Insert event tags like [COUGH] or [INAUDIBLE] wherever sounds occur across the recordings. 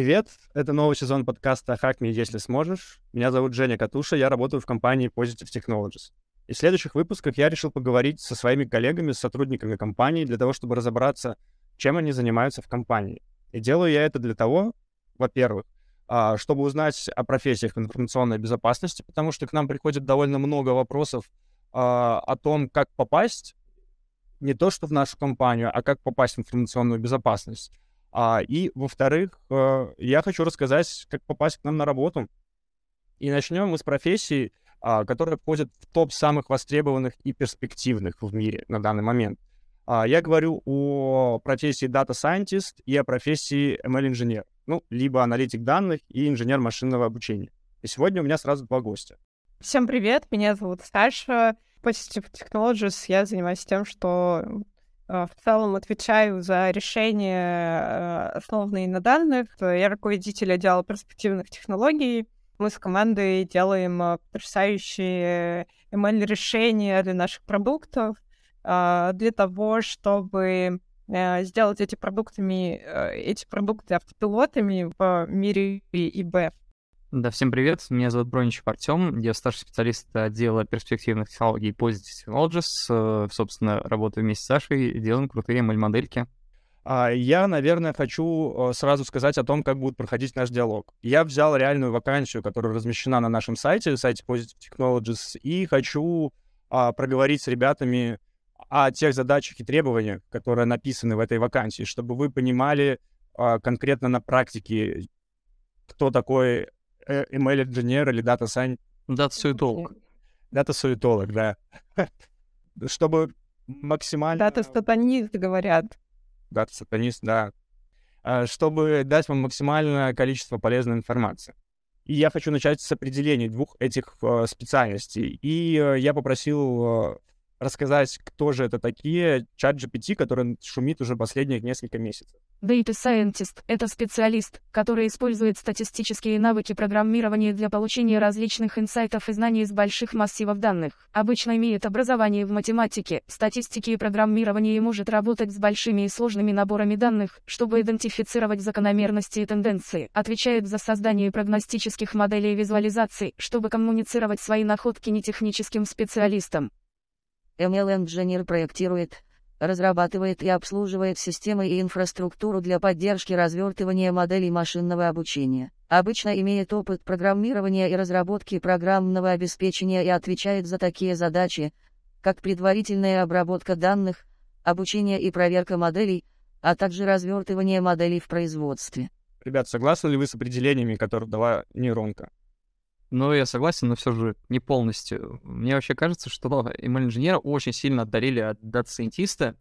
Привет, это новый сезон подкаста «Хак me, если сможешь». Меня зовут Женя Катуша, я работаю в компании Positive Technologies. И в следующих выпусках я решил поговорить со своими коллегами, с сотрудниками компании, для того, чтобы разобраться, чем они занимаются в компании. И делаю я это для того, во-первых, а, чтобы узнать о профессиях информационной безопасности, потому что к нам приходит довольно много вопросов а, о том, как попасть не то что в нашу компанию, а как попасть в информационную безопасность. А, и, во-вторых, э, я хочу рассказать, как попасть к нам на работу. И начнем мы с профессии, а, которая входит в топ самых востребованных и перспективных в мире на данный момент. А, я говорю о профессии Data Scientist и о профессии ML-инженер, ну, либо аналитик данных и инженер машинного обучения. И сегодня у меня сразу два гостя. Всем привет, меня зовут Саша. Positive Technologies я занимаюсь тем, что Э, в целом отвечаю за решения, э, основанные на данных. Я руководитель отдела перспективных технологий. Мы с командой делаем э, потрясающие ML-решения для наших продуктов, для того, чтобы сделать эти продуктами, эти продукты автопилотами в мире ИБ. Да, всем привет. Меня зовут Броничев Артем. Я старший специалист отдела перспективных технологий Positive Technologies. Э, собственно, работаю вместе с Сашей и делаем крутые ML-модельки. А, я, наверное, хочу э, сразу сказать о том, как будет проходить наш диалог. Я взял реальную вакансию, которая размещена на нашем сайте, сайте Positive Technologies, и хочу а, проговорить с ребятами о тех задачах и требованиях, которые написаны в этой вакансии, чтобы вы понимали а, конкретно на практике, кто такой ML-инженер или Data Science. Дата-суетолог. Дата-суетолог, да. [LAUGHS] Чтобы максимально... Дата-сатанист, говорят. Дата-сатанист, да. А, чтобы дать вам максимальное количество полезной информации. И я хочу начать с определения двух этих э, специальностей. И э, я попросил э, рассказать, кто же это такие, чат GPT, который шумит уже последние несколько месяцев. Data Scientist — это специалист, который использует статистические навыки программирования для получения различных инсайтов и знаний из больших массивов данных. Обычно имеет образование в математике, статистике и программировании и может работать с большими и сложными наборами данных, чтобы идентифицировать закономерности и тенденции. Отвечает за создание прогностических моделей и визуализаций, чтобы коммуницировать свои находки нетехническим специалистам. ML-инженер проектирует, разрабатывает и обслуживает системы и инфраструктуру для поддержки развертывания моделей машинного обучения. Обычно имеет опыт программирования и разработки программного обеспечения и отвечает за такие задачи, как предварительная обработка данных, обучение и проверка моделей, а также развертывание моделей в производстве. Ребят, согласны ли вы с определениями, которые дала нейронка? Ну, я согласен, но все же не полностью. Мне вообще кажется, что ML-инженера очень сильно отдалили от дата-сайентиста.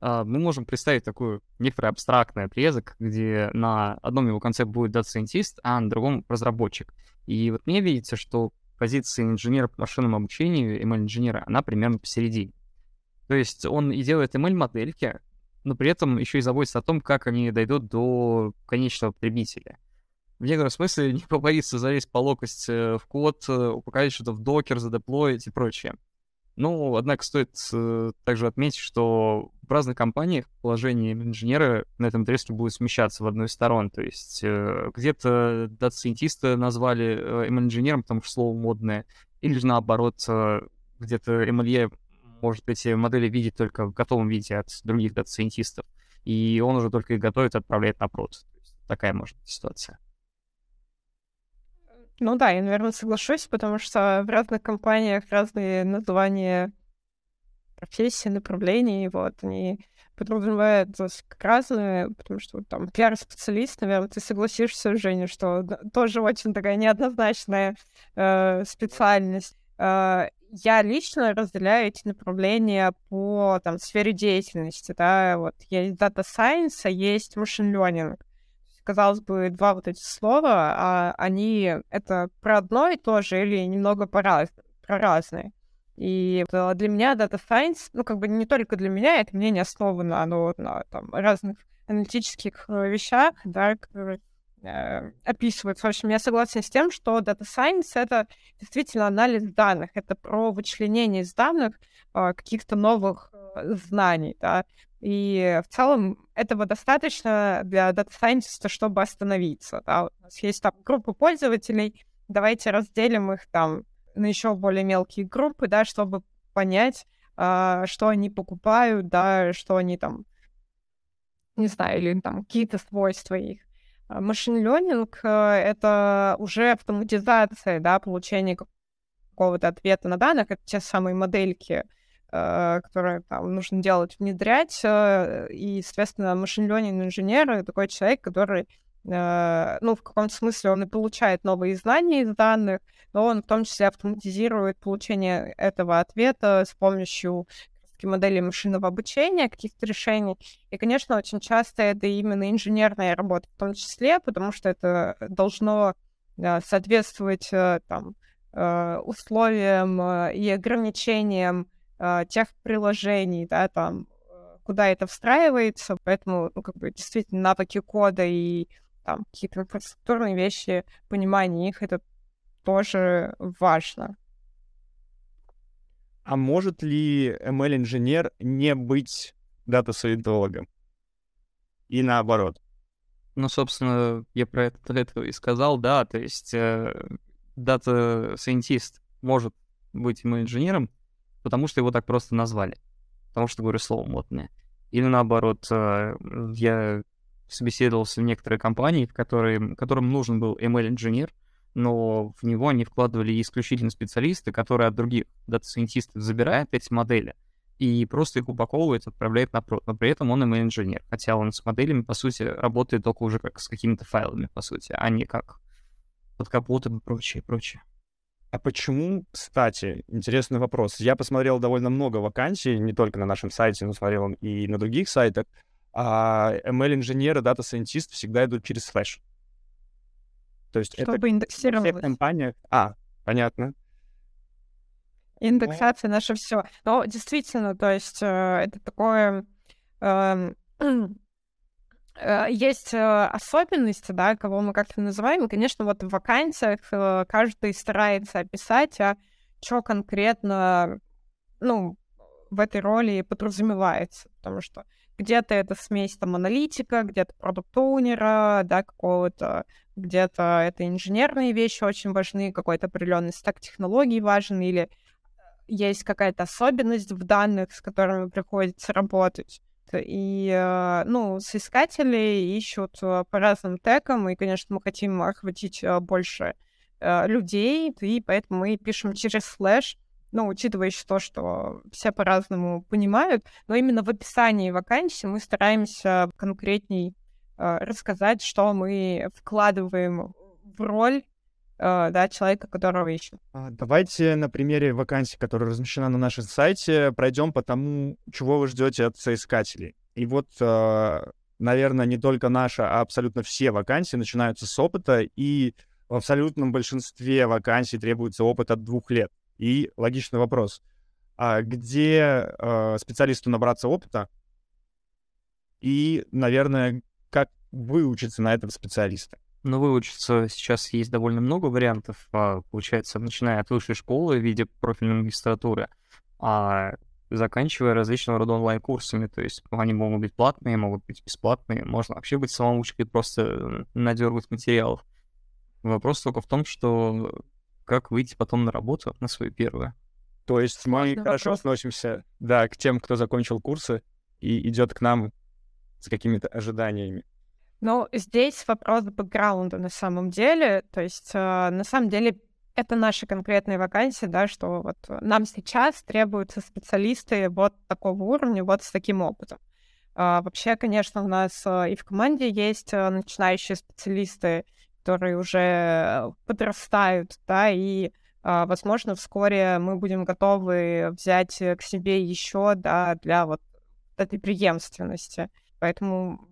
А, мы можем представить такую некоторый абстрактный отрезок, где на одном его конце будет дата-сайентист, а на другом разработчик. И вот мне видится, что позиция инженера по машинному обучению, ML-инженера, она примерно посередине. То есть он и делает ML-модельки, но при этом еще и заботится о том, как они дойдут до конечного потребителя в некотором смысле [LAUGHS] не побоится залезть по локоть э, в код, э, упаковать что-то в Docker, задеплоить и прочее. Ну, однако стоит э, также отметить, что в разных компаниях положение инженера на этом отрезке будет смещаться в одну из сторон. То есть где-то дата-сайентиста назвали ML-инженером, потому что слово модное, или же наоборот, где-то MLE может эти модели видеть только в готовом виде от других дата-сайентистов, и он уже только их готовит и отправляет на прод. Такая может быть ситуация. Ну да, я, наверное, соглашусь, потому что в разных компаниях разные названия профессий, направлений, вот, они подразумевают как разные, потому что вот, там пиар-специалист, наверное, ты согласишься, Женя, что тоже очень такая неоднозначная э, специальность. Э, я лично разделяю эти направления по там, сфере деятельности, да, вот есть Data Science, а есть Machine Learning казалось бы, два вот эти слова, а они это про одно и то же или немного по раз, про разные. И для меня Data Science, ну, как бы не только для меня, это мнение основано оно на там, разных аналитических э, вещах, да, которые э. В общем, я согласна с тем, что Data Science — это действительно анализ данных, это про вычленение из данных э, каких-то новых э, знаний, да. И в целом этого достаточно для дата сайентиста, чтобы остановиться. Да? У нас есть там группа пользователей, давайте разделим их там на еще более мелкие группы, да, чтобы понять, а, что они покупают, да, что они там, не знаю, или там какие-то свойства их. Машин ленинг — это уже автоматизация, да, получения какого-то ответа на данных, это те самые модельки, э, которые там нужно делать, внедрять, э, и, соответственно, машин ленинг инженер — такой человек, который э, ну, в каком-то смысле он и получает новые знания из данных, но он в том числе автоматизирует получение этого ответа с помощью модели машинного обучения, каких-то решений. И, конечно, очень часто это именно инженерная работа в том числе, потому что это должно соответствовать там, Э, условиям э, и ограничениям э, тех приложений, да, там, куда это встраивается, поэтому, ну, как бы, действительно, навыки кода и там какие-то инфраструктурные вещи, понимание их, это тоже важно. А может ли ML-инженер не быть дата-сайентологом? И наоборот? Ну, собственно, я про это, это и сказал, да, то есть дата-сайентист может быть ML-инженером, потому что его так просто назвали. Потому что, говорю, слово модное. Или наоборот, э, я собеседовался в некоторые компании, в которые, которым нужен был ML-инженер, но в него они вкладывали исключительно специалисты, которые от других дата-сайентистов забирают эти модели и просто их упаковывает, отправляет на прод. Но при этом он ML-инженер, хотя он с моделями, по сути, работает только уже как с какими-то файлами, по сути, а не как под капотом и прочее, прочее. А почему, кстати, интересный вопрос. Я посмотрел довольно много вакансий, не только на нашем сайте, но смотрел и на других сайтах. А ML-инженеры, дата-сайентисты всегда идут через флеш. То есть Чтобы это индексировалось. в компаниях... А, понятно. Индексация но... наше все. Но действительно, то есть э, это такое... Э, Э, есть э, особенности, да, кого мы как-то называем. И, конечно, вот в вакансиях э, каждый старается описать, а что конкретно, ну, в этой роли подразумевается. Потому что где-то это смесь там аналитика, где-то продукт-оунера, да, какого-то, где-то это инженерные вещи очень важны, какой-то определенный стак технологий важен, или есть какая-то особенность в данных, с которыми приходится работать. И, э, ну, соискатели ищут э, по разным тегам, и, конечно, мы хотим охватить э, больше людей, и поэтому мы пишем через слэш, ну, учитывая еще то, что все по-разному понимают, но именно в описании вакансии мы стараемся конкретней рассказать, что мы вкладываем в роль да, человека, которого ищем. А, давайте на примере вакансии, которая размещена на нашем сайте, пройдем по тому, чего вы ждете от соискателей. И вот, э, наверное, не только наша, а абсолютно все вакансии начинаются с опыта, и в абсолютном большинстве вакансий требуется опыт от двух лет. И логичный вопрос. А где э, специалисту набраться опыта? И, наверное, как выучиться на этого специалиста? Но выучиться сейчас есть довольно много вариантов, а, получается, начиная от высшей школы в виде профильной магистратуры, а заканчивая различного рода онлайн-курсами, то есть они могут быть платные, могут быть бесплатные, можно вообще быть самоучкой, просто надергать материалов. Вопрос только в том, что как выйти потом на работу, на свою первую. То есть мы Важный хорошо вопрос. относимся, да, к тем, кто закончил курсы и идет к нам с какими-то ожиданиями. Ну, здесь вопрос бэкграунда на самом деле. То есть, э, на самом деле, это наши конкретные вакансии, да, что вот нам сейчас требуются специалисты вот такого уровня, вот с таким опытом. А, вообще, конечно, у нас э, и в команде есть э, начинающие специалисты, которые уже подрастают, да, и, а, возможно, вскоре мы будем готовы взять к себе еще, да, для вот этой преемственности. Поэтому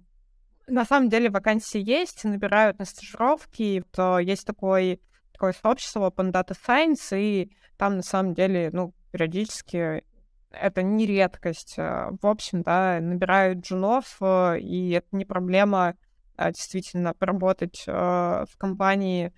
на самом деле вакансии есть, набирают на стажировки, то есть такой, такое сообщество Open Data Science, и там на самом деле, ну, периодически это не редкость. А, в общем, да, набирают джунов, э, и это не проблема а, действительно поработать а, в компании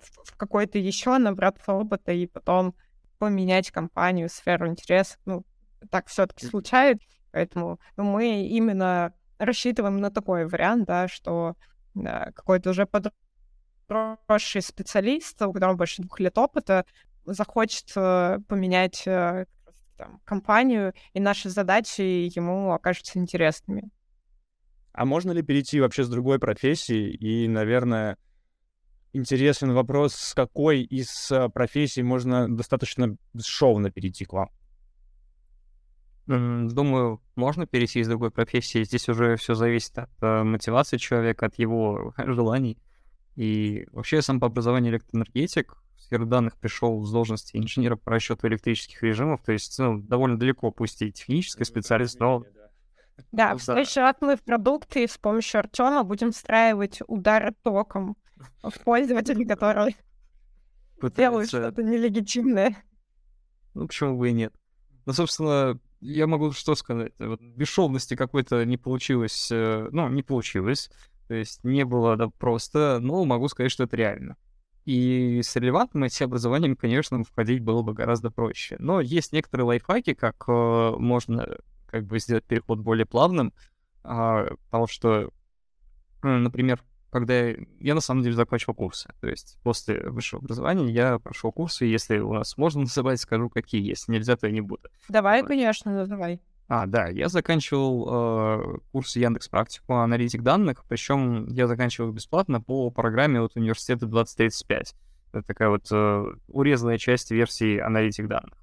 в какой-то еще, набраться опыта и потом поменять компанию, сферу интересов. Ну, так все-таки случается. Поэтому мы именно рассчитываем на такой вариант, да, что да, какой-то уже подросший специалист, у которого больше двух лет опыта, захочет э, поменять э, там, компанию, и наши задачи ему окажутся интересными. А можно ли перейти вообще с другой профессии? И, наверное, интересен вопрос, с какой из э, профессий можно достаточно бесшовно перейти к вам? Думаю, можно перейти из другой профессии. Здесь уже все зависит от э, мотивации человека, от его [LAUGHS] желаний. И вообще я сам по образованию электроэнергетик. В сферу данных пришел с должности инженера по расчету электрических режимов. То есть ну, довольно далеко, пусть и технический специалист, но... Да, в следующий раз мы в продукты с помощью Артема будем встраивать удары током в пользователей, которые делают что-то нелегитимное. Ну, почему бы и нет? Ну, собственно, я могу что сказать? Вот бесшовности какой-то не получилось, э, ну, не получилось. То есть не было да, просто, но могу сказать, что это реально. И с релевантным IT-образованием, конечно, входить было бы гораздо проще. Но есть некоторые лайфхаки, как э, можно как бы сделать переход более плавным, э, потому что, например, когда я, я на самом деле закончил курсы. То есть после высшего образования я прошел курсы, если у нас можно называть, скажу, какие есть. Нельзя, то я не буду. Давай, конечно, давай. А, да, я заканчивал э, курс Яндекс Практику аналитик данных, причем я заканчивал бесплатно по программе от университета 2035. Это такая вот э, урезанная часть версии аналитик данных.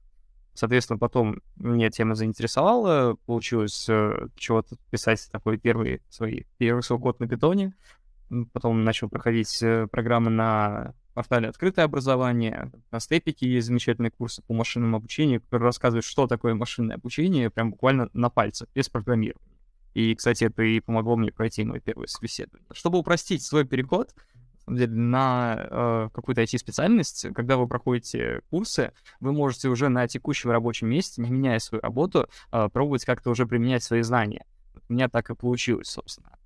Соответственно, потом меня тема заинтересовала, получилось э, чего-то писать такой первый свой первый свой код на питоне. Потом начал проходить э, программы на портале «Открытое образование». На степике есть замечательные курсы по машинному обучению, которые рассказывают, что такое машинное обучение, прям буквально на пальцах, без программирования. И, кстати, это и помогло мне пройти мой первый собеседование. Чтобы упростить свой переход на э, какую-то IT-специальность, когда вы проходите курсы, вы можете уже на текущем рабочем месте, не меняя свою работу, э, пробовать как-то уже применять свои знания. У меня так и получилось, собственно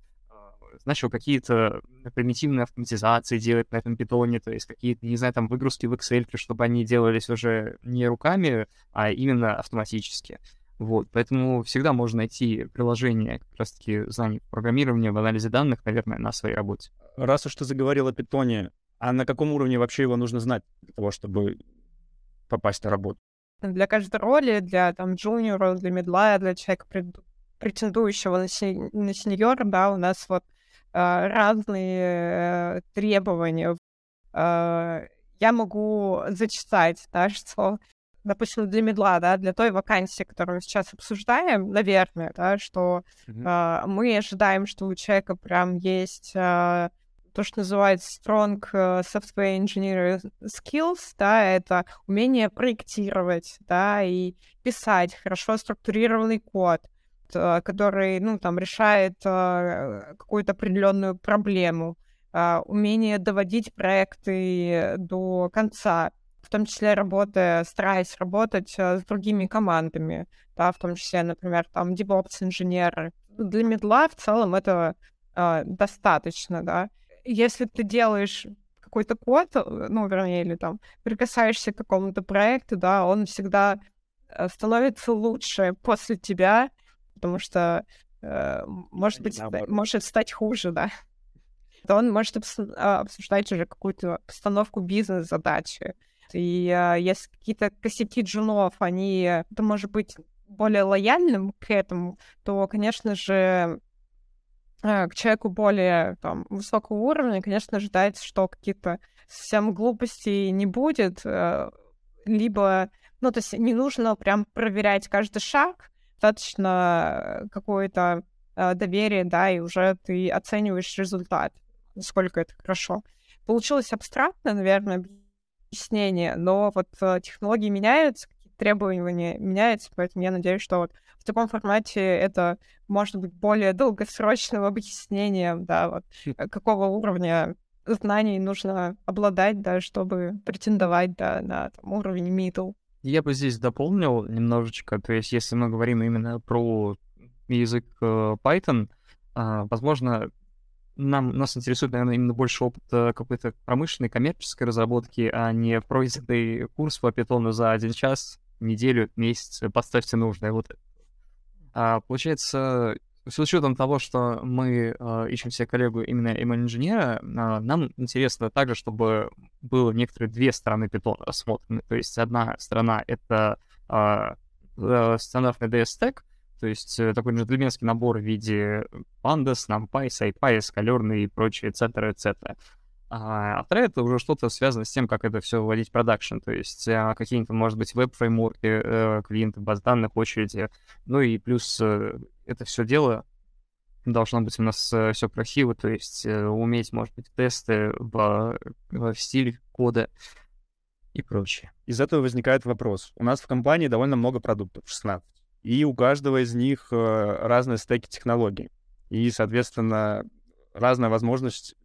начал какие-то примитивные автоматизации делать на этом питоне, то есть какие-то, не знаю, там выгрузки в Excel, чтобы они делались уже не руками, а именно автоматически. Вот, поэтому всегда можно найти приложение как раз-таки знаний программирования в анализе данных, наверное, на своей работе. Раз уж ты заговорил о питоне, а на каком уровне вообще его нужно знать для того, чтобы попасть на работу? Для каждой роли, для там джуниора, для медла, для человека, претендующего на, сень... на сеньора, да, у нас вот разные э, требования. А, я могу зачитать, да, [LAUGHS] что, допустим, для медла, да, для той вакансии, которую мы сейчас обсуждаем, наверное, да, что mm-hmm. мы ожидаем, что у человека прям есть то, что называется strong э, software engineer skills, да, это умение проектировать, да, и писать хорошо структурированный код, который, ну, там, решает э, какую-то определенную проблему, а, умение доводить проекты до конца, в том числе работая, стараясь работать э, с другими командами, да, в том числе, например, там, DevOps-инженеры. Для медла в целом это достаточно, да. Если ты делаешь какой-то код, ну, вернее, или там прикасаешься к какому-то проекту, да, он всегда становится лучше после тебя, потому что, э, может быть, Наоборот. может стать хуже, да. [LAUGHS] То он может а, обсуждать уже какую-то постановку бизнес-задачи. И э, если какие-то косяки джунов, они, это может быть более лояльным к этому, то, конечно же, э, к человеку более там, высокого уровня, конечно, ожидается, что каких-то совсем глупостей не будет, э, либо, ну, то есть не нужно прям проверять каждый шаг, достаточно какое-то э, доверие, да, и уже ты оцениваешь результат, насколько это хорошо. Получилось абстрактно, наверное, объяснение, но вот э, технологии меняются, требования меняются, поэтому я надеюсь, что вот в таком формате это может быть более долгосрочным объяснением, да, вот хм. э, какого уровня знаний нужно обладать, да, чтобы претендовать да, на там, уровень middle. Я бы здесь дополнил немножечко, то есть если мы говорим именно про язык э, Python, а, возможно, нам, нас интересует, наверное, именно больше опыт какой-то промышленной, коммерческой разработки, а не пройденный курс по питону за один час, неделю, месяц. Поставьте нужное. Вот А, получается, с учетом того, что мы э, ищем себе коллегу именно ML-инженера, э, нам интересно также, чтобы было некоторые две стороны питона рассмотрены. То есть одна сторона — это э, стандартный DS-стек, то есть э, такой джентльменский набор в виде pandas, numpy, scipy, скалерный и прочее, etc., etc. А вторая — это уже что-то связано с тем, как это все вводить в продакшн, то есть какие-то, может быть, веб-фреймворки, э, клиенты баз данных, очереди, ну и плюс э, это все дело должно быть у нас э, все красиво, то есть э, уметь, может быть, тесты в, в стиле кода и прочее. Из этого возникает вопрос. У нас в компании довольно много продуктов, 16, и у каждого из них э, разные стеки технологий. И, соответственно, разная возможность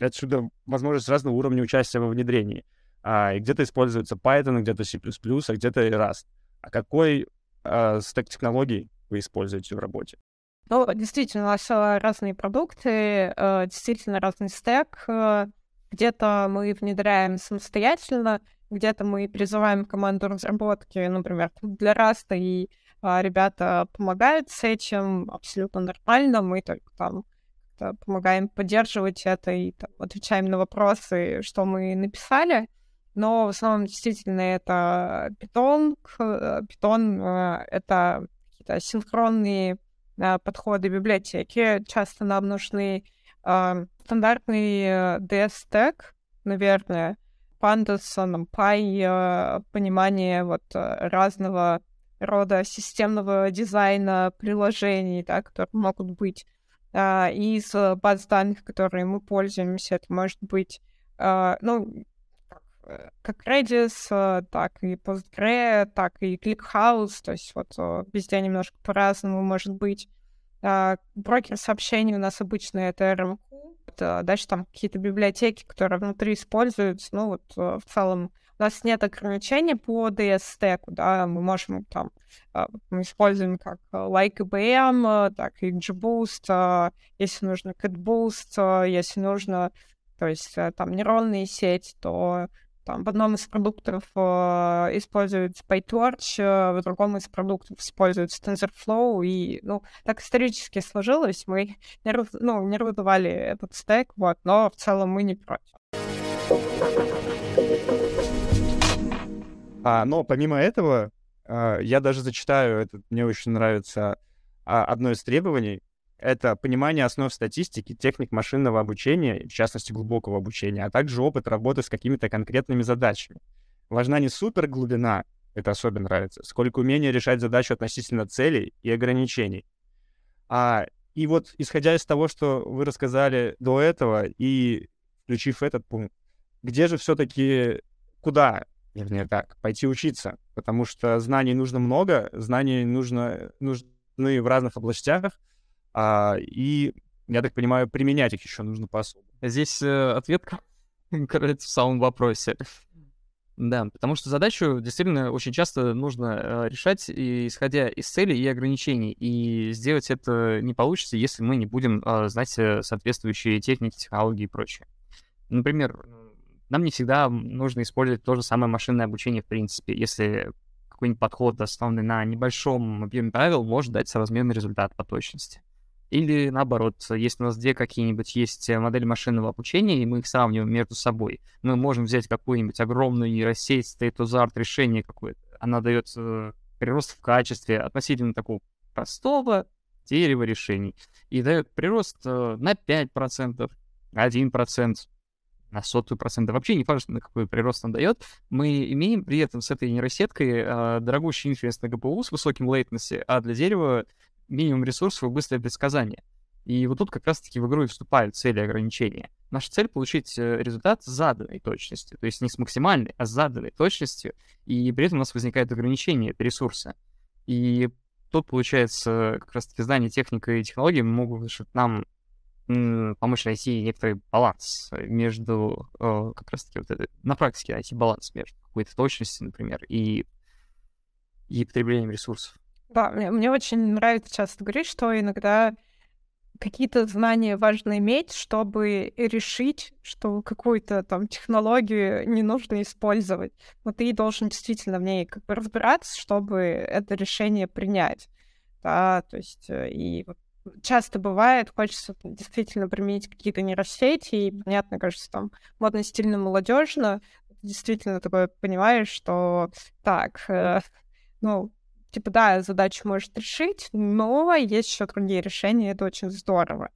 отсюда возможность разного уровня участия во внедрении. А, и где-то используется Python, где-то C++, а где-то Rust. А какой а, стек технологий вы используете в работе? Ну, действительно, у нас э, разные продукты, э, действительно разный стек. Э, где-то мы внедряем самостоятельно, где-то мы призываем команду разработки, например, для Раста, и ребята помогают с этим абсолютно нормально. Мы только там помогаем поддерживать это и там, отвечаем на вопросы, что мы написали. Но в основном действительно это Python. Python — это какие-то синхронные э, подходы библиотеки. Часто нам нужны э, стандартный DS-тег, наверное, Pandas, NumPy, э, понимание вот разного рода системного дизайна приложений, да, которые могут быть э, из баз данных, которые мы пользуемся. Это может быть, э, ну, Э, как Redis, э, так и Postgre, так и ClickHouse, то есть вот э, везде немножко по-разному может быть. А, брокер сообщений у нас обычно это RMQ, дальше там какие-то библиотеки, которые внутри используются, ну вот в целом у нас нет ограничений по DS-стеку, да, мы можем там, мы используем как Like IBM, так и GBoost, если нужно CatBoost, если нужно, то есть там нейронные сети, то там в одном из продуктов э, используется PyTorch, э, в другом из продуктов используется TensorFlow, и, ну, так исторически сложилось, мы не, раз, ну, не развивали этот стек, вот, но в целом мы не против. А, но помимо этого, э, я даже зачитаю, это мне очень нравится, а, одно из требований, это понимание основ статистики, техник машинного обучения, в частности глубокого обучения, а также опыт работы с какими-то конкретными задачами. Важна не супер глубина, это особенно нравится, сколько умение решать задачу относительно целей и ограничений. А, и вот исходя из того, что вы рассказали до этого, и включив этот пункт, где же все-таки, куда, вернее так, пойти учиться? Потому что знаний нужно много, знаний нужно, нужны в разных областях, а, и, я так понимаю, применять их еще нужно по-особому. Здесь э, ответ кроется [LAUGHS] в самом вопросе. Да, потому что задачу действительно очень часто нужно э, решать, и, исходя из целей и ограничений. И сделать это не получится, если мы не будем э, знать э, соответствующие техники, технологии и прочее. Например, нам не всегда нужно использовать то же самое машинное обучение, в принципе, если какой-нибудь подход, основанный на небольшом объеме правил, может дать соразмерный результат по точности. Или наоборот, если у нас две какие-нибудь есть э, модели машинного обучения, и мы их сравниваем между собой, мы можем взять какую-нибудь огромную нейросеть, state-of-the-art решение какое-то. Она дает э, прирост в качестве относительно такого простого дерева решений. И дает прирост э, на 5%, 1%, на сотую процента. Вообще не важно, на какой прирост он дает. Мы имеем при этом с этой нейросеткой дорогущий инференс на GPU с высоким latency, а для дерева минимум ресурсов и быстрое предсказание. И вот тут как раз-таки в игру и вступают цели и ограничения. Наша цель — получить э, результат с заданной точностью, то есть не с максимальной, а с заданной точностью, и при этом у нас возникает ограничение, это ресурсы. И тут, получается, как раз-таки знание техника и технологии могут нам помочь найти некоторый баланс между, э, как раз-таки вот это, на практике найти баланс между какой-то точностью, например, и, и потреблением ресурсов. Да, мне, мне очень нравится часто говорить, что иногда какие-то знания важно иметь, чтобы решить, что какую-то там технологию не нужно использовать. Но ты должен действительно в ней как бы разбираться, чтобы это решение принять. да, то есть э, и часто бывает, хочется действительно применить какие-то нейросети, и понятно, кажется, там модно, стильно, молодежно, действительно такое понимаешь, что так, э, ну, типа, да, задачу может решить, но есть еще другие решения, это очень здорово.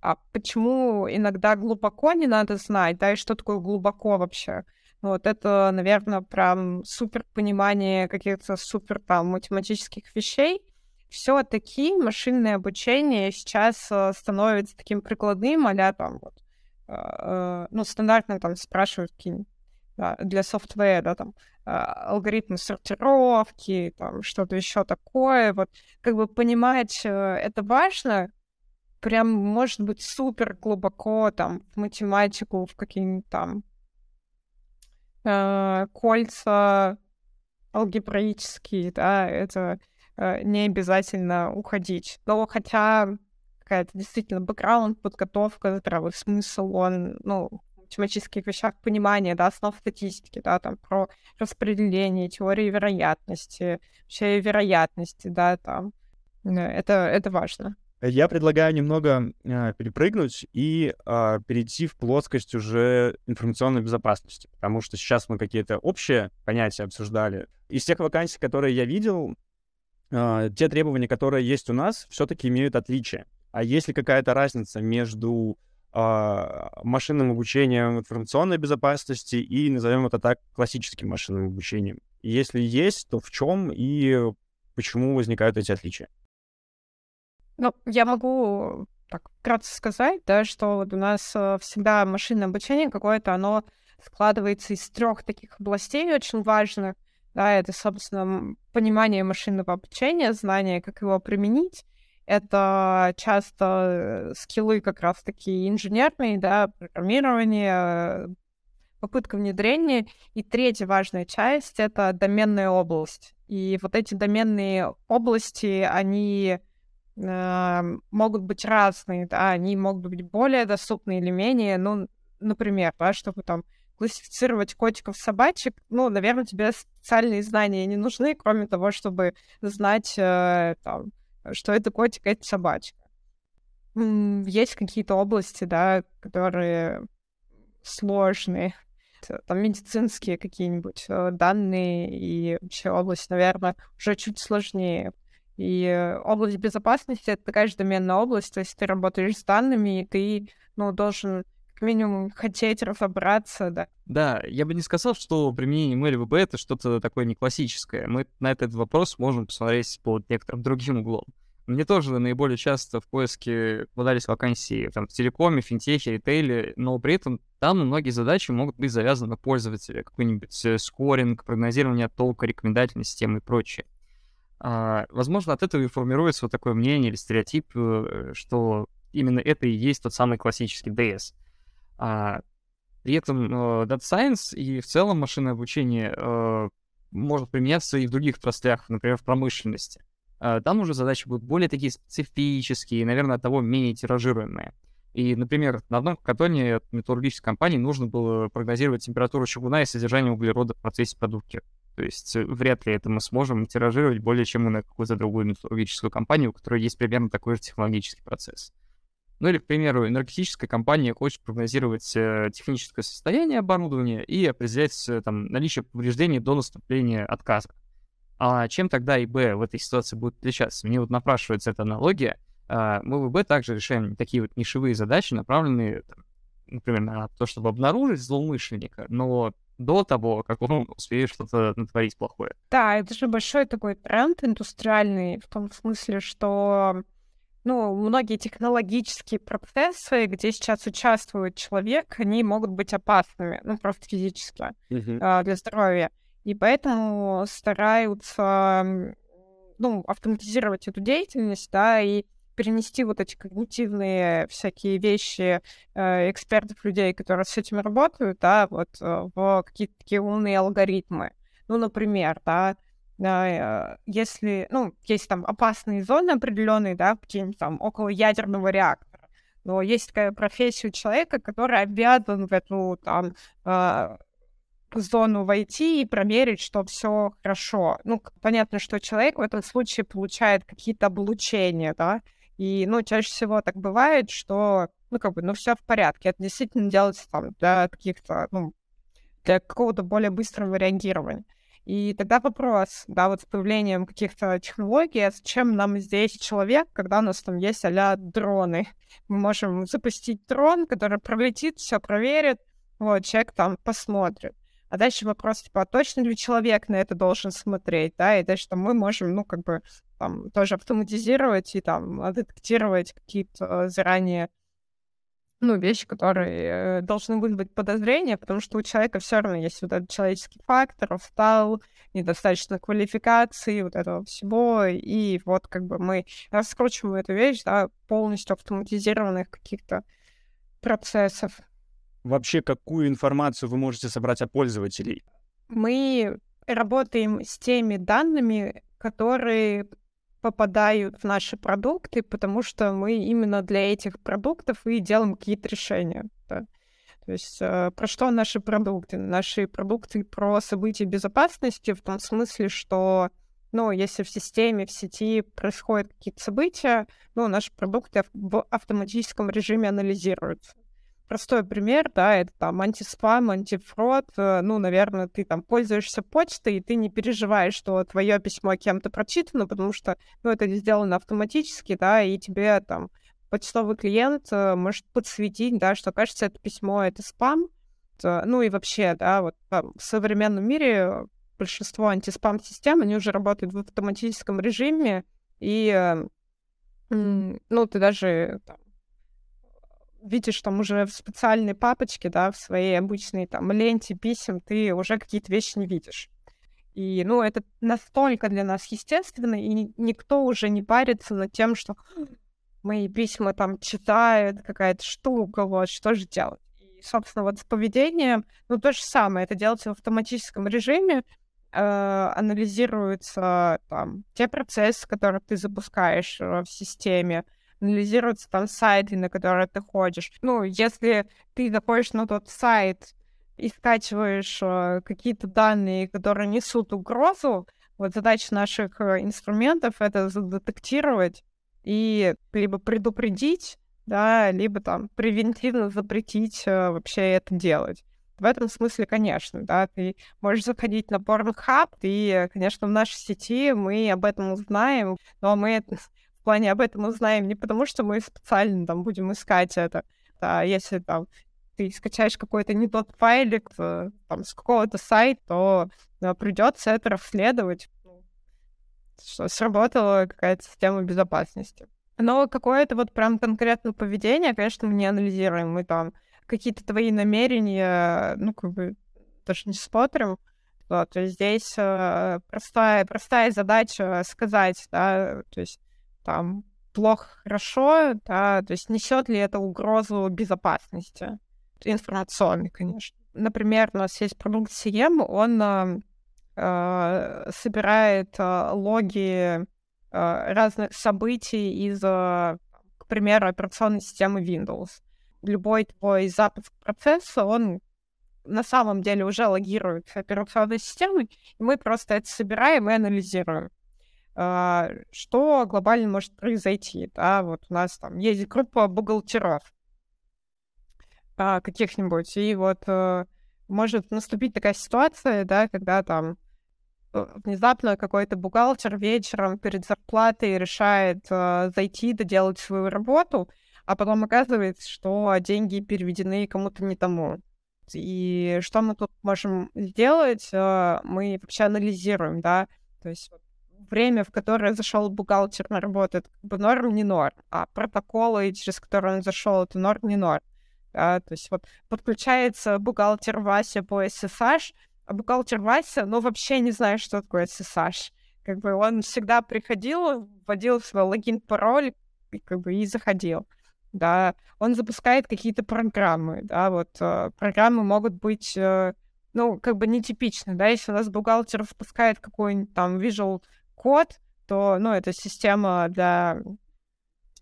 А почему иногда глубоко не надо знать, да, и что такое глубоко вообще? Вот это, наверное, прям супер понимание каких-то супер там математических вещей. Все-таки машинное обучение сейчас э, становится таким прикладным, а там вот, э, э, ну, стандартно там спрашивают какие да, для софтвера, да, там, алгоритмы сортировки, там, что-то еще такое. Вот, как бы понимать это важно, прям, может быть, супер глубоко, там, в математику, в какие-нибудь там э, кольца алгебраические, да, это э, не обязательно уходить. Но хотя какая-то действительно бэкграунд, подготовка, здравый смысл, он, ну, математических вещах понимание, да, основ статистики, да, там, про распределение, теории вероятности, вообще вероятности, да, там, э, это, это важно. Я предлагаю немного э, перепрыгнуть и э, перейти в плоскость уже информационной безопасности, потому что сейчас мы какие-то общие понятия обсуждали. Из тех вакансий, которые я видел, э, те требования, которые есть у нас, все-таки имеют отличие. А есть ли какая-то разница между машинным обучением информационной безопасности и, назовем это так, классическим машинным обучением? Если есть, то в чем и почему возникают эти отличия? Ну, я могу так вкратце сказать, да, что вот у нас э, всегда машинное обучение какое-то, оно складывается из трех таких областей очень важных. Да, это, собственно, понимание машинного обучения, знание, как его применить. Это часто э, скиллы как раз-таки инженерные, да, программирование, попытка внедрения. И третья важная часть — это доменная область. И вот эти доменные области, они могут быть разные, да, они могут быть более доступны или менее, ну, например, да, чтобы там классифицировать котиков, собачек, ну, наверное, тебе специальные знания не нужны, кроме того, чтобы знать, э, там, что это котик, а это собачка. Есть какие-то области, да, которые сложные, там медицинские какие-нибудь э, данные и вообще область, наверное, уже чуть сложнее. И э, область безопасности — это такая же доменная область, то есть ты работаешь с данными, и ты, ну, должен как минимум хотеть разобраться, да. Да, я бы не сказал, что применение MLVB — это что-то такое не классическое. Мы на этот вопрос можем посмотреть под некоторым другим углом. Мне тоже наиболее часто в поиске попадались вакансии там, в телекоме, финтехе, ритейле, но при этом там многие задачи могут быть завязаны на пользователя, какой-нибудь э, скоринг, прогнозирование оттока, рекомендательной системы и прочее. А, возможно, от этого и формируется вот такое мнение или стереотип, э, что именно это и есть тот самый классический DS. А, при этом э, Data Science и в целом машинное обучение э, может применяться и в других отраслях, например, в промышленности. А, там уже задачи будут более такие специфические, наверное, от того менее тиражируемые. И, например, на одном хакатоне металлургической компании нужно было прогнозировать температуру чугуна и содержание углерода в процессе продукции. То есть э, вряд ли это мы сможем тиражировать более чем на какую-то другую металлургическую компанию, у которой есть примерно такой же технологический процесс. Ну или, к примеру, энергетическая компания хочет прогнозировать э, техническое состояние оборудования и определять э, там, наличие повреждений до наступления отказа. А чем тогда ИБ в этой ситуации будет отличаться? Мне вот напрашивается эта аналогия. Э, мы в ИБ также решаем такие вот нишевые задачи, направленные, например, на то, чтобы обнаружить злоумышленника, но до того, как он успеет что-то натворить плохое. Да, это же большой такой тренд индустриальный, в том смысле, что ну, многие технологические процессы, где сейчас участвует человек, они могут быть опасными, ну, просто физически uh-huh. для здоровья. И поэтому стараются, ну, автоматизировать эту деятельность, да, и перенести вот эти когнитивные всякие вещи э, экспертов, людей, которые с этим работают, да, вот э, в какие-то такие умные алгоритмы. Ну, например, да, э, если, ну, есть там опасные зоны определенные, да, какие-нибудь там около ядерного реактора, но есть такая профессия у человека, который обязан в эту там э, зону войти и проверить, что все хорошо. Ну, понятно, что человек в этом случае получает какие-то облучения, да, и, ну, чаще всего так бывает, что, ну, как бы, ну, все в порядке. Это действительно делается там для каких-то, ну, для какого-то более быстрого реагирования. И тогда вопрос, да, вот с появлением каких-то технологий, а зачем нам здесь человек, когда у нас там есть а дроны? [LAUGHS] Мы можем запустить дрон, который пролетит, все проверит, вот, человек там посмотрит. А дальше вопрос, типа, а точно ли человек на это должен смотреть, да, и дальше там мы можем, ну, как бы, там, тоже автоматизировать и там детектировать какие-то заранее ну, вещи, которые э, должны вызвать подозрения, потому что у человека все равно есть вот этот человеческий фактор, устал, недостаточно квалификации, вот этого всего, и вот как бы мы раскручиваем эту вещь, да, полностью автоматизированных каких-то процессов. Вообще, какую информацию вы можете собрать о пользователей? Мы работаем с теми данными, которые попадают в наши продукты, потому что мы именно для этих продуктов и делаем какие-то решения. Да. То есть э, про что наши продукты? Наши продукты про события безопасности в том смысле, что ну, если в системе, в сети происходят какие-то события, ну, наши продукты в автоматическом режиме анализируются простой пример, да, это там антиспам, антифрод, э, ну, наверное, ты там пользуешься почтой, и ты не переживаешь, что твое письмо кем-то прочитано, потому что, ну, это сделано автоматически, да, и тебе там почтовый клиент э, может подсветить, да, что, кажется, это письмо — это спам, ну, и вообще, да, вот там, в современном мире большинство антиспам-систем, они уже работают в автоматическом режиме, и, э, ну, ты даже там, видишь там уже в специальной папочке, да, в своей обычной там ленте писем, ты уже какие-то вещи не видишь. И, ну, это настолько для нас естественно, и никто уже не парится над тем, что [GASPS] мои письма там читают, какая-то штука, вот, что же делать? И, собственно, вот с поведением, ну, то же самое, это делается в автоматическом режиме, э, анализируются там те процессы, которые ты запускаешь э, в системе, анализируются там сайты, на которые ты ходишь. Ну, если ты заходишь на тот сайт и скачиваешь э, какие-то данные, которые несут угрозу, вот задача наших э, инструментов — это задетектировать и либо предупредить, да, либо там превентивно запретить э, вообще это делать. В этом смысле, конечно, да, ты можешь заходить на Pornhub, и, конечно, в нашей сети мы об этом узнаем, но мы плане об этом узнаем не потому, что мы специально там будем искать это, а если там ты скачаешь какой-то не тот файлик э, там, с какого-то сайта, то да, придется это расследовать, ну, что сработала какая-то система безопасности. Но какое-то вот прям конкретное поведение, конечно, мы не анализируем. Мы там какие-то твои намерения, ну, как бы даже не смотрим. Вот, то есть здесь э, простая, простая задача сказать, да, то есть там плохо, хорошо, да, то есть несет ли это угрозу безопасности информационной, конечно. Например, у нас есть продукт CM, он э, собирает э, логи э, разных событий из, э, к примеру, операционной системы Windows. Любой твой запуск процесса, он на самом деле уже логирует операционной системой, и мы просто это собираем и анализируем. А, что глобально может произойти, да, вот у нас там есть группа бухгалтеров а, каких-нибудь, и вот э, может наступить такая ситуация, да, когда там э, внезапно какой-то бухгалтер вечером перед зарплатой решает э, зайти, доделать свою работу, а потом оказывается, что деньги переведены кому-то не тому. И что мы тут можем сделать? Мы вообще анализируем, да, то есть время, в которое зашел бухгалтер на работу, это как бы норм, не норм, а протоколы, через которые он зашел, это норм, не норм. Да, то есть вот подключается бухгалтер Вася по SSH, а бухгалтер Вася, ну, вообще не знает, что такое SSH. Как бы он всегда приходил, вводил свой логин, пароль, и как бы и заходил. Да, он запускает какие-то программы, да, вот э, программы могут быть, э, ну, как бы нетипичны, да, если у нас бухгалтер запускает какой-нибудь там Visual код, то, ну, это система для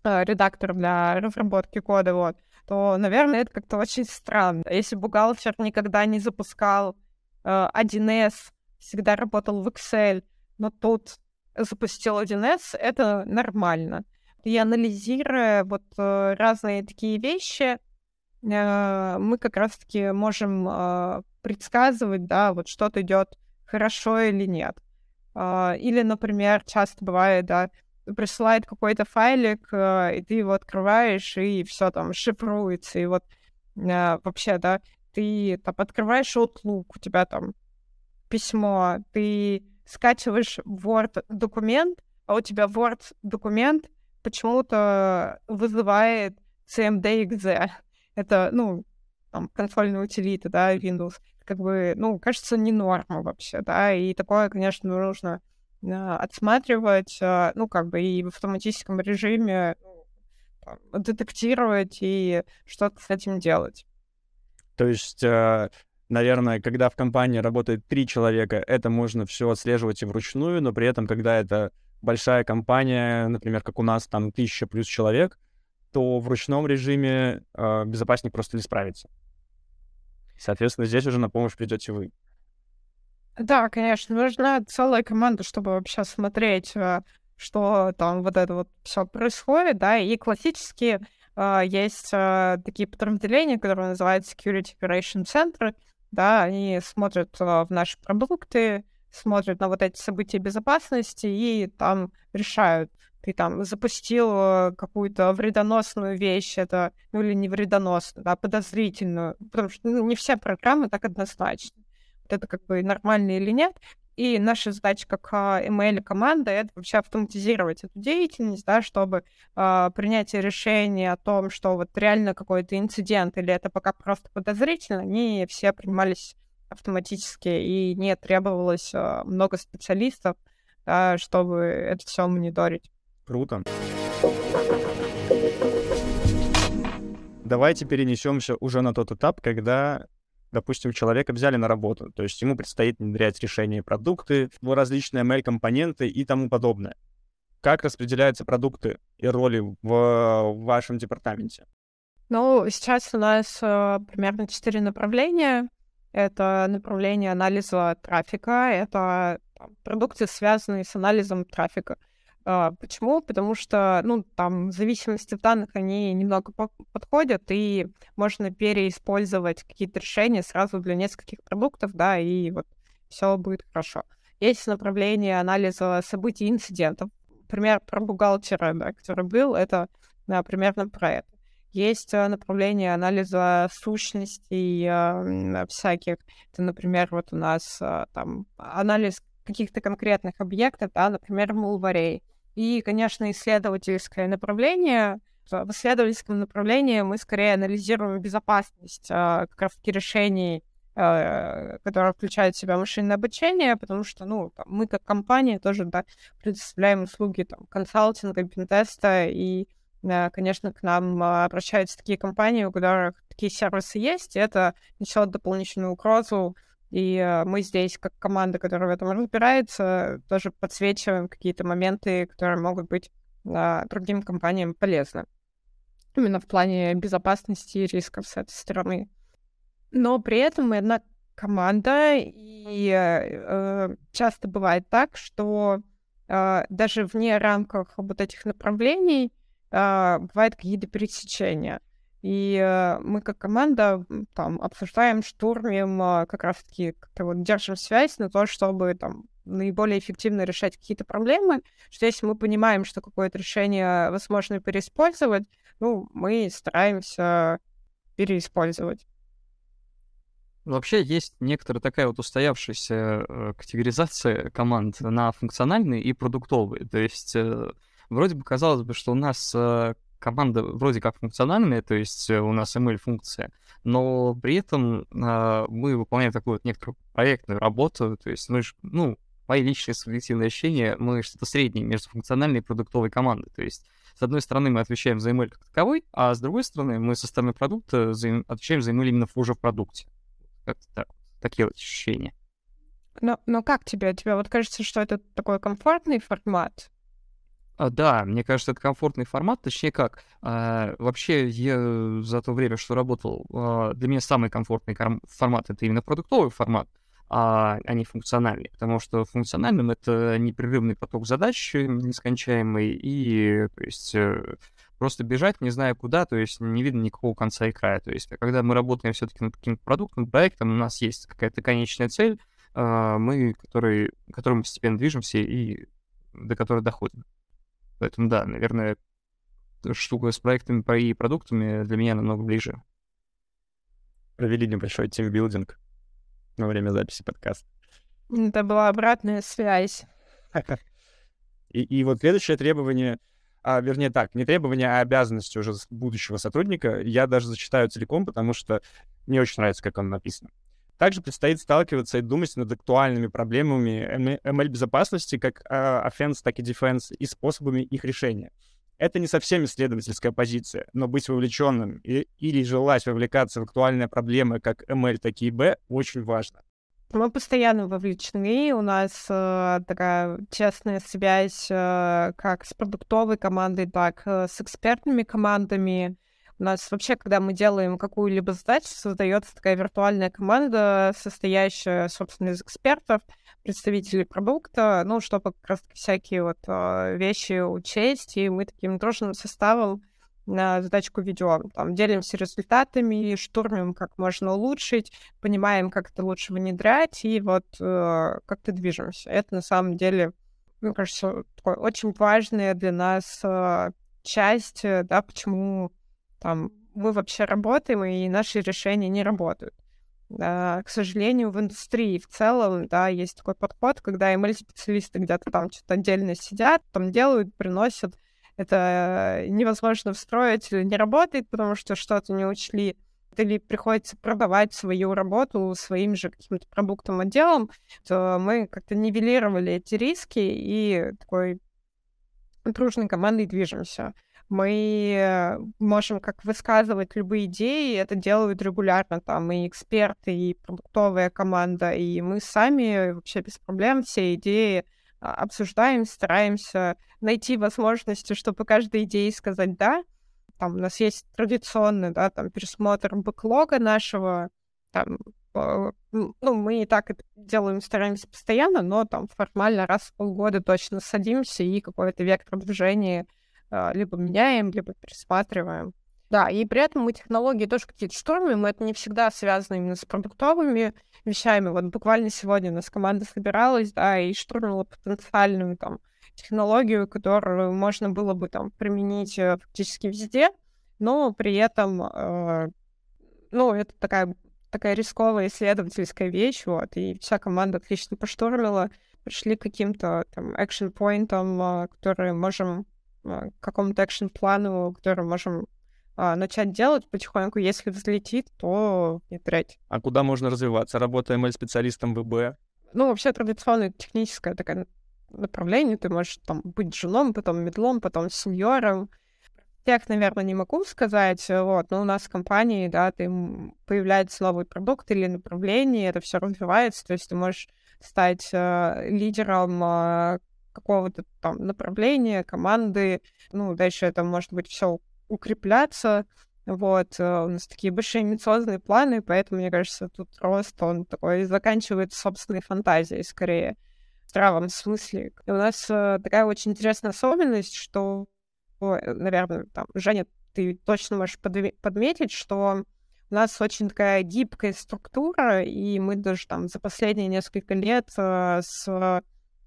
э, редактор для разработки кода, вот, то, наверное, это как-то очень странно. Если бухгалтер никогда не запускал 1С, всегда работал в Excel, но тут запустил 1С, это нормально. И анализируя вот разные такие вещи, мы как раз-таки можем предсказывать, да, вот что-то идет хорошо или нет. Или, например, часто бывает, да, присылает какой-то файлик, и ты его открываешь, и все там шифруется, и вот вообще, да, ты там открываешь Outlook, у тебя там письмо, ты скачиваешь Word документ, а у тебя Word документ почему-то вызывает CMD.exe. Это, ну, там, консольная утилита, да, Windows. Как бы, ну, кажется, не норма вообще, да, и такое, конечно, нужно э, отсматривать, э, ну, как бы и в автоматическом режиме ну, детектировать и что-то с этим делать. То есть, э, наверное, когда в компании работает три человека, это можно все отслеживать и вручную, но при этом, когда это большая компания, например, как у нас, там, тысяча плюс человек, то в ручном режиме безопасник просто не справится. Соответственно, здесь уже на помощь придете вы. Да, конечно, нужна целая команда, чтобы вообще смотреть, э, что там вот это вот все происходит, да, и классические Uh, есть uh, такие подразделения, которые называются Security Operation Center, да, они смотрят uh, в наши продукты, смотрят на вот эти события безопасности и там решают, ты там запустил какую-то вредоносную вещь, это, ну или не вредоносную, да, подозрительную, потому что ну, не все программы так однозначно. Вот это как бы нормально или нет. И наша задача как ML команда это вообще автоматизировать эту деятельность, да, чтобы э, принятие решения о том, что вот реально какой-то инцидент или это пока просто подозрительно, они все принимались автоматически и не требовалось э, много специалистов, э, чтобы это все мониторить. Круто. Давайте перенесемся уже на тот этап, когда допустим, человека взяли на работу, то есть ему предстоит внедрять решения продукты, различные ML-компоненты и тому подобное. Как распределяются продукты и роли в, в вашем департаменте? Ну, сейчас у нас э, примерно четыре направления. Это направление анализа трафика, это там, продукты, связанные с анализом трафика. А, почему? Потому что, ну, там, зависимости в данных, они немного подходят, и можно переиспользовать какие-то решения сразу для нескольких продуктов, да, и вот все будет хорошо. Есть направление анализа событий инцидентов. Например, про бухгалтера, да, который был, это да, примерно про это. Есть а, направление анализа сущностей э, всяких. Это, например, вот у нас э, там анализ каких-то конкретных объектов, да, например, Mulvarey. И, конечно, исследовательское направление. В исследовательском направлении мы скорее анализируем безопасность а, как раз-таки решений, а, которые включают в себя машинное обучение, потому что, ну, там, мы как компания тоже, да, предоставляем услуги там, консалтинга, пентеста, и, а, конечно, к нам обращаются такие компании, у которых такие сервисы есть, и это несет дополнительную угрозу и э, мы здесь, как команда, которая в этом разбирается, тоже подсвечиваем какие-то моменты, которые могут быть э, другим компаниям полезны. Именно в плане безопасности и рисков с этой стороны. Но при этом мы одна команда, и э, часто бывает так, что э, даже вне рамках вот этих направлений э, бывают какие-то пересечения. И э, мы как команда там обсуждаем, штурмим, э, как раз-таки вот, держим связь на то, чтобы там наиболее эффективно решать какие-то проблемы, что если мы понимаем, что какое-то решение возможно переиспользовать, ну, мы стараемся переиспользовать. Вообще есть некоторая такая вот устоявшаяся э, категоризация команд на функциональные и продуктовые. То есть э, вроде бы казалось бы, что у нас команда вроде как функциональная, то есть э, у нас ML-функция, но при этом э, мы выполняем такую вот некоторую проектную работу, то есть мы, ну, мои личные субъективные ощущения, мы что-то среднее между функциональной и продуктовой командой, то есть с одной стороны мы отвечаем за ML как таковой, а с другой стороны мы со стороны продукта отвечаем за ML именно уже в продукте. Как-то так, такие вот ощущения. Но, но как тебе? Тебе вот кажется, что это такой комфортный формат? А, да, мне кажется, это комфортный формат, точнее как. А, вообще, я за то время, что работал, а, для меня самый комфортный формат — это именно продуктовый формат. а, не функциональный. Потому что функциональным это непрерывный поток задач нескончаемый, и то есть э, просто бежать, не зная куда, то есть не видно никакого конца и края. То есть когда мы работаем все-таки над каким-то продуктом, проектом, у нас есть какая-то конечная цель, мы, который, к которой мы постепенно движемся и до которой доходим. Поэтому да, наверное, штука с проектами и продуктами для меня намного ближе. Провели небольшой тимбилдинг во время записи подкаста. Это была обратная связь. [LAUGHS] И, и вот следующее требование, а, вернее так, не требование, а обязанности уже будущего сотрудника, я даже зачитаю целиком, потому что мне очень нравится, как он написан. Также предстоит сталкиваться и думать над актуальными проблемами ML-безопасности, как а, offense, так и defense, и способами их решения. Это не совсем исследовательская позиция, но быть вовлеченным и, или желать вовлекаться в актуальные проблемы как ML, так и B очень важно. Мы постоянно вовлечены, у нас э, такая честная связь э, как с продуктовой командой, так э, с экспертными командами. У нас вообще, когда мы делаем какую-либо задачу, создается такая виртуальная команда, состоящая, собственно, из экспертов, представителей продукта, ну, чтобы как раз всякие вот э, вещи учесть, и мы таким дружным составом на задачку ведем. Там делимся результатами, штурмим, как можно улучшить, понимаем, как это лучше внедрять, и вот э, как-то движемся. Это на самом деле, мне кажется, такой очень важная для нас э, часть, да, почему там мы вообще работаем, и наши решения не работают. А, к сожалению, в индустрии в целом, да, есть такой подход, когда ML-специалисты где-то там что-то отдельно сидят, там делают, приносят, это невозможно встроить или не работает, потому что что-то не учли, или приходится продавать свою работу своим же каким-то продуктом отделом, то мы как-то нивелировали эти риски и такой дружной командой движемся мы можем как высказывать любые идеи, это делают регулярно там и эксперты, и продуктовая команда, и мы сами вообще без проблем все идеи а, обсуждаем, стараемся найти возможности, чтобы каждой идее сказать «да». Там у нас есть традиционный, да, там пересмотр бэклога нашего, там, ну, мы и так это делаем, стараемся постоянно, но там формально раз в полгода точно садимся и какой-то вектор движения а, либо меняем, либо пересматриваем. Да, и при этом мы технологии тоже какие-то штурмим, это не всегда связано именно с продуктовыми вещами. Вот буквально сегодня у нас команда собиралась, да, и штурмила потенциальную там технологию, которую можно было бы там применить э, фактически везде, но при этом, э, ну, это такая такая рисковая исследовательская вещь, вот, и вся команда отлично поштурмила, пришли к каким-то там экшен-поинтам, э, которые можем а, какому-то экшн-плану, который можем а, начать делать потихоньку. Если взлетит, то внедрять. А куда можно развиваться? Работая ML-специалистом ВБ? Ну, вообще традиционное техническое такое направление. Ты можешь там быть женом, потом медлом, потом сеньором. Всех, наверное, не могу сказать, вот, но у нас в компании, да, ты, появляется новый продукт или направление, это все развивается, то есть ты можешь стать э, лидером э, какого-то там направления, команды. Ну, дальше это может быть все укрепляться. Вот, э, у нас такие большие амбициозные планы, поэтому, мне кажется, тут рост, он такой заканчивает собственной фантазией скорее, в здравом смысле. И у нас э, такая очень интересная особенность, что, наверное, там, Женя, ты точно можешь подметить, что у нас очень такая гибкая структура, и мы даже там за последние несколько лет э, с Э,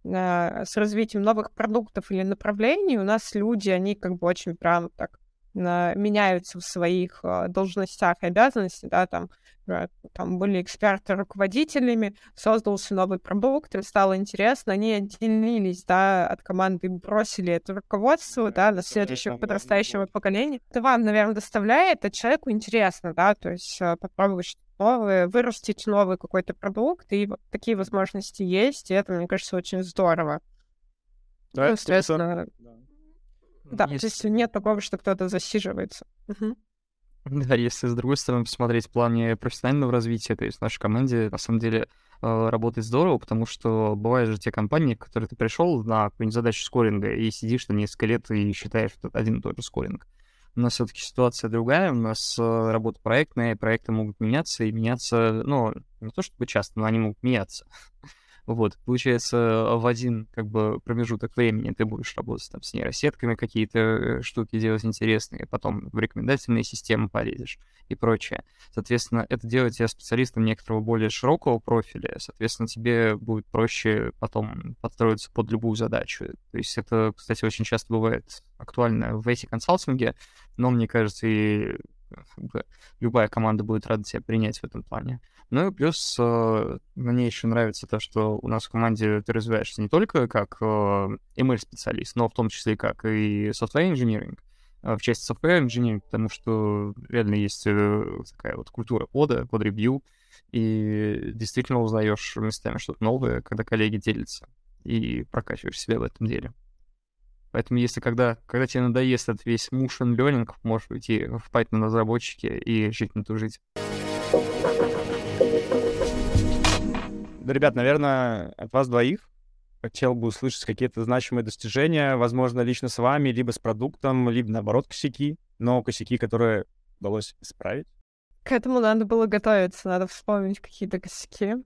с развитием новых продуктов или направлений у нас люди, они как бы очень прям так меняются в своих э, должностях и обязанностях, да, там, там были эксперты руководителями, создался новый продукт, им стало интересно, они отделились, да, от команды, бросили это руководство, да, на следующего подрастающего поколения. Это вам, наверное, доставляет, а человеку интересно, да, то есть попробовать что новое, вырастить новый какой-то продукт, и вот такие возможности есть, и это, мне кажется, очень здорово. Да, ну, соответственно, да. Да, есть... то есть нет такого, что кто-то засиживается. Угу. Да, если с другой стороны посмотреть в плане профессионального развития, то есть в нашей команде на самом деле э, работает здорово, потому что бывают же те компании, в которые ты пришел на какую-нибудь задачу скоринга и сидишь там несколько лет и считаешь, что это один и тот же скоринг. У нас все-таки ситуация другая, у нас э, работа проектная, проекты могут меняться и меняться, ну, не то чтобы часто, но они могут меняться. Вот, получается, в один как бы промежуток времени ты будешь работать там с нейросетками, какие-то э, штуки делать интересные, потом в рекомендательные системы полезешь и прочее. Соответственно, это делает тебя специалистом некоторого более широкого профиля, соответственно, тебе будет проще потом подстроиться под любую задачу. То есть это, кстати, очень часто бывает актуально в IT-консалтинге, но, мне кажется, и любая команда будет рада тебя принять в этом плане. Ну и плюс э, мне еще нравится то, что у нас в команде ты развиваешься не только как э, ML-специалист, но в том числе как и software engineering, э, в части software engineering, потому что реально есть э, такая вот культура кода, код-ревью, и действительно узнаешь местами что-то новое, когда коллеги делятся, и прокачиваешь себя в этом деле. Поэтому если когда, когда тебе надоест этот весь motion learning, можешь уйти в Python разработчики и жить на ту жить. Ребят, наверное, от вас двоих хотел бы услышать какие-то значимые достижения, возможно, лично с вами, либо с продуктом, либо, наоборот, косяки, но косяки, которые удалось исправить. К этому надо было готовиться, надо вспомнить какие-то косяки.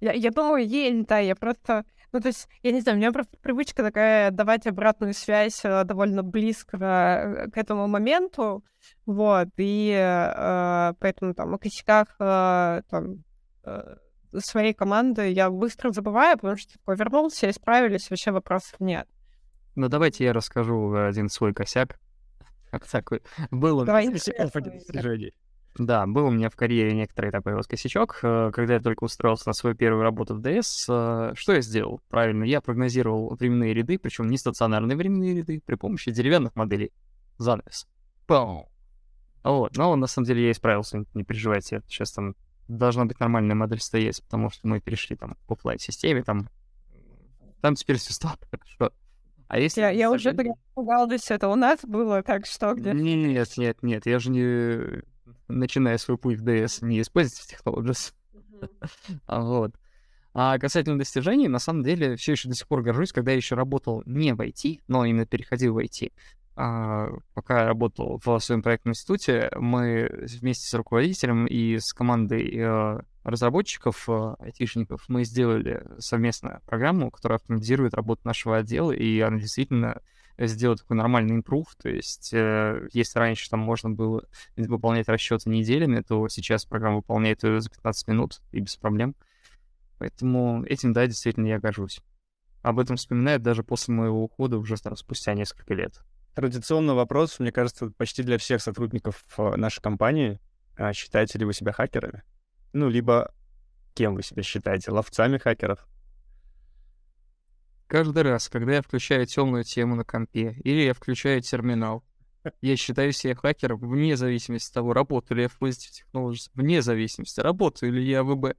Я, я думаю, есть, да, я просто... Ну, то есть, я не знаю, у меня просто привычка такая давать обратную связь э, довольно близко э, к этому моменту, вот, и э, поэтому там о косяках э, там, э, своей команды я быстро забываю, потому что такой вернулся, исправились, вообще вопросов нет. Ну, давайте я расскажу один свой косяк. [LAUGHS] Как такой. Был он... Давай, [LAUGHS] достижений. Да, был у меня в карьере некоторый такой вот косячок. Э, Когда я только устроился на свою первую работу в ДС, э, что я сделал? Правильно, я прогнозировал временные ряды, причем не стационарные временные ряды, при помощи деревянных моделей. Занавес. Пау. Вот, но на самом деле я исправился, не переживайте. Сейчас там должна быть нормальная модель стоять, потому что мы перешли там к офлайн системе там, там теперь все стало [LAUGHS] хорошо. А если... Я, я уже испугалась, это у нас было, так что где? Нет, нет, нет, я же не начиная свой путь в DS, не используйте Technologies. [LAUGHS] А, вот. А касательно достижений, на самом деле, все еще до сих пор горжусь, когда я еще работал не в IT, но именно переходил в IT. А, пока я работал в своем проектном институте, мы вместе с руководителем и с командой э, разработчиков, э, айтишников, мы сделали совместно программу, которая автоматизирует работу нашего отдела, и она действительно сделать такой нормальный импрув, то есть э, если раньше там можно было выполнять расчеты неделями, то сейчас программа выполняет ее за 15 минут и без проблем. Поэтому этим, да, действительно я горжусь. Об этом вспоминают даже после моего ухода уже там, спустя несколько лет. Традиционный вопрос, мне кажется, почти для всех сотрудников э, нашей компании. А считаете ли вы себя хакерами? Ну, либо кем вы себя считаете? Ловцами хакеров? Каждый раз, когда я включаю темную тему на компе или я включаю терминал, я считаю себя хакером вне зависимости от того, работаю ли я в Positive Technologies, вне зависимости, работаю ли я в ВБ.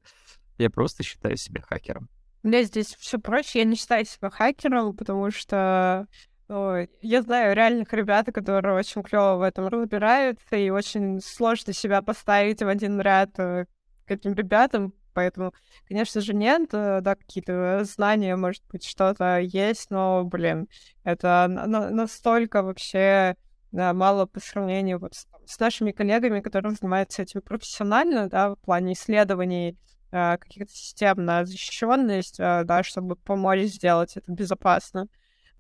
Я просто считаю себя хакером. Меня здесь все проще. Я не считаю себя хакером, потому что ну, я знаю реальных ребят, которые очень клево в этом разбираются, и очень сложно себя поставить в один ряд э, к этим ребятам, поэтому, конечно же, нет, э, да, какие-то знания, может быть, что-то есть, но, блин, это на- настолько вообще да, мало по сравнению вот с, с нашими коллегами, которые занимаются этим профессионально, да, в плане исследований э, каких-то систем на защищенность, э, да, чтобы помочь сделать это безопасно.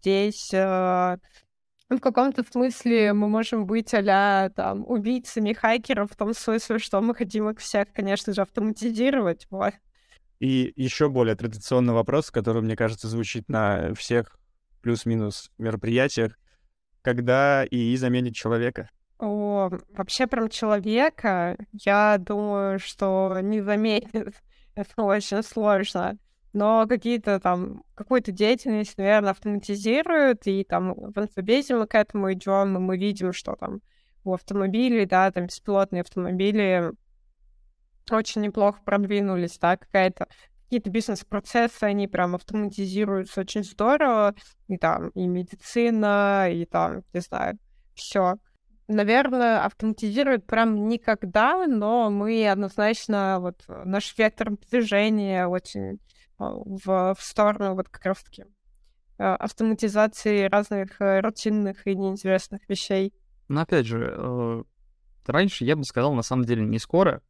Здесь в каком-то смысле мы можем быть а там убийцами хакеров в том смысле, что мы хотим их всех, конечно же, автоматизировать. Вот. И еще более традиционный вопрос, который, мне кажется, звучит на всех плюс-минус мероприятиях. Когда ИИ заменит человека? О, вообще прям человека, я думаю, что не заменит. [LAUGHS] Это очень сложно но какие-то там, какую-то деятельность, наверное, автоматизируют, и там в инфобезе мы к этому идем, и мы видим, что там у автомобилей, да, там беспилотные автомобили очень неплохо продвинулись, да, какая-то какие-то бизнес-процессы, они прям автоматизируются очень здорово, и там и медицина, и там, не знаю, все. Наверное, автоматизируют прям никогда, но мы однозначно, вот наш вектор движения очень в, в сторону вот как раз-таки а, автоматизации разных э, рутинных и неинтересных вещей. Но опять же, э, раньше я бы сказал, на самом деле, не скоро,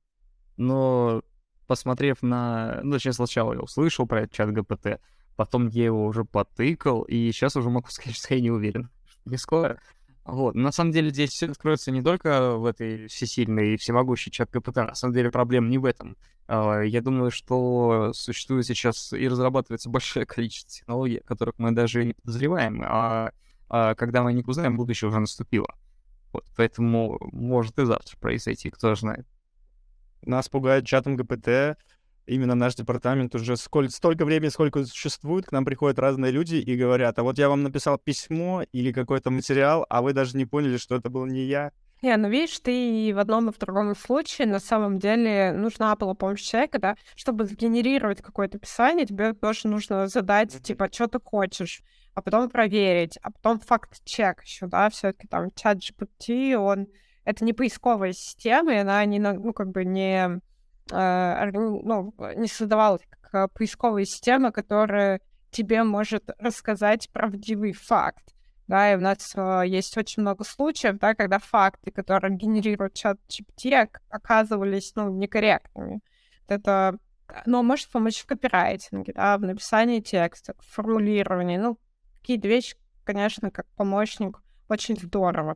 но посмотрев на... Ну, точнее, сначала я услышал про этот чат ГПТ, потом я его уже потыкал, и сейчас уже могу [LAUGHS] сказать, что я не уверен. Не скоро. Вот. На самом деле здесь все откроется не только в этой всесильной и всемогущей чат ГПТ, на самом деле проблема не в этом. А, я думаю, что существует сейчас и разрабатывается большое [LAUGHS] количество технологий, которых мы даже не подозреваем, а, а когда мы не узнаем, будущее уже наступило. Вот, поэтому может и завтра произойти, кто знает. Нас пугает чатом ГПТ. Именно наш департамент уже сколь, столько времени, сколько существует, к нам приходят разные люди и говорят, а вот я вам написал письмо или какой-то материал, а вы даже не поняли, что это был не я. Не, ну видишь, ты и в одном и в другом случае на самом деле нужна была помощь человека, да, чтобы сгенерировать какое-то описание, тебе тоже нужно задать, типа, что ты хочешь, а потом проверить, а потом факт-чек еще, да, все таки там чат GPT, он это не поисковая система, и она не, ну, как бы не, ну, не создавалась как поисковая система, которая тебе может рассказать правдивый факт. Да, и у нас э, есть очень много случаев, да, когда факты, которые генерирует чат GPT, оказывались, ну, некорректными. Это, ну, может помочь в копирайтинге, да, в написании текста, в формулировании. Ну, какие-то вещи, конечно, как помощник, очень здорово.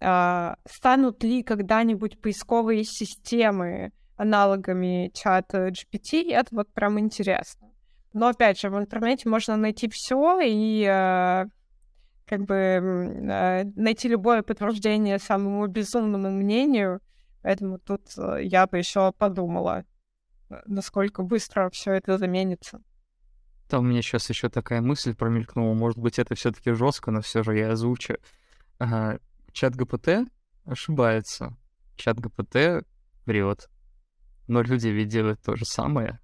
А, станут ли когда-нибудь поисковые системы аналогами чата GPT, это вот прям интересно. Но опять же, в интернете можно найти все и э, как бы э, найти любое подтверждение самому безумному мнению. Поэтому тут э, я бы еще подумала, насколько быстро все это заменится. Там у меня сейчас еще такая мысль промелькнула. Может быть, это все-таки жестко, но все же я озвучу. Ага чат ГПТ ошибается. Чат ГПТ врет. Но люди ведь делают то же самое.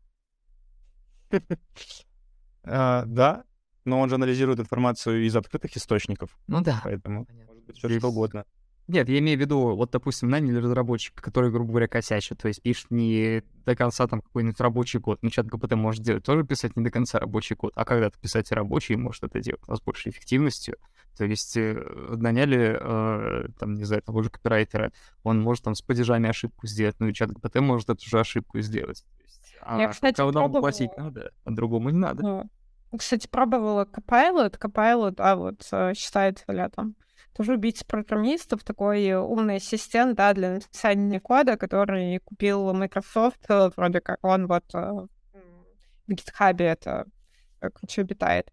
А, да, но он же анализирует информацию из открытых источников. Ну да. Поэтому может быть все что угодно. Нет, я имею в виду, вот, допустим, наняли разработчика, который, грубо говоря, косячит, то есть пишет не до конца там какой-нибудь рабочий код. Ну, чат ГПТ может делать тоже писать не до конца рабочий код, а когда-то писать рабочий, может это делать у нас большей эффективностью. То есть э, наняли, э, там, не знаю, того же копирайтера, он может там с падежами ошибку сделать, ну и чат ГПТ может эту же ошибку сделать. А Я, кстати, пробовала... платить надо, а другому не надо. Ну, кстати, пробовала Copilot. Copilot, а вот э, считает ли там тоже убийца программистов, такой умный ассистент, да, для написания кода, который купил Microsoft, э, вроде как он вот э, в GitHub это короче, обитает.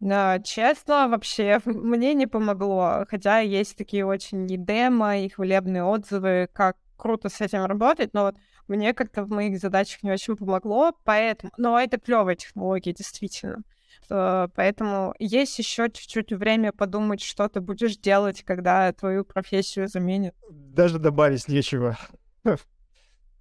Но, честно, вообще [LAUGHS] мне не помогло, хотя есть такие очень и демо, и хвалебные отзывы, как круто с этим работать, но вот мне как-то в моих задачах не очень помогло, поэтому... Но это клевая технология, действительно. Э, поэтому есть еще чуть-чуть время подумать, что ты будешь делать, когда твою профессию заменят. Даже добавить нечего.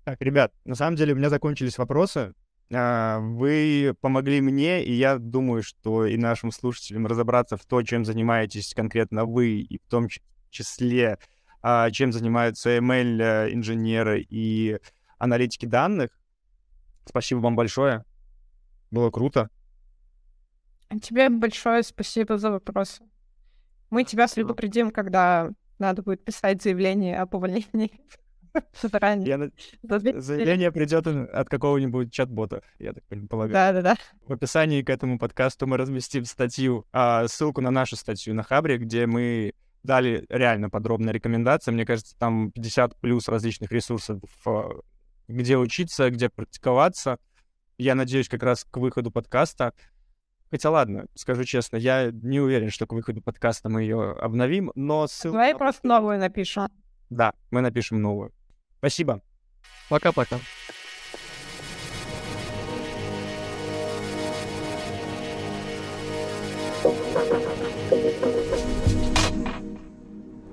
Так, ребят, на самом деле у меня закончились вопросы. А, вы помогли мне, и я думаю, что и нашим слушателям разобраться в то, чем занимаетесь конкретно вы, и в том числе, а, чем занимаются ML-инженеры и аналитики данных. Спасибо вам большое. Было круто. Тебе большое спасибо за вопросы. Мы тебя предупредим, когда надо будет писать заявление об увольнении. [LAUGHS] Заранее. Заявление придет от какого-нибудь чат-бота, я так полагаю. Да-да-да. В описании к этому подкасту мы разместим статью, а, ссылку на нашу статью на Хабре, где мы дали реально подробные рекомендации. Мне кажется, там 50 плюс различных ресурсов, где учиться, где практиковаться. Я надеюсь, как раз к выходу подкаста Хотя ладно, скажу честно, я не уверен, что к выходу подкаста мы ее обновим, но ссылку... Давай просто новую напишем. Да, мы напишем новую. Спасибо. Пока-пока.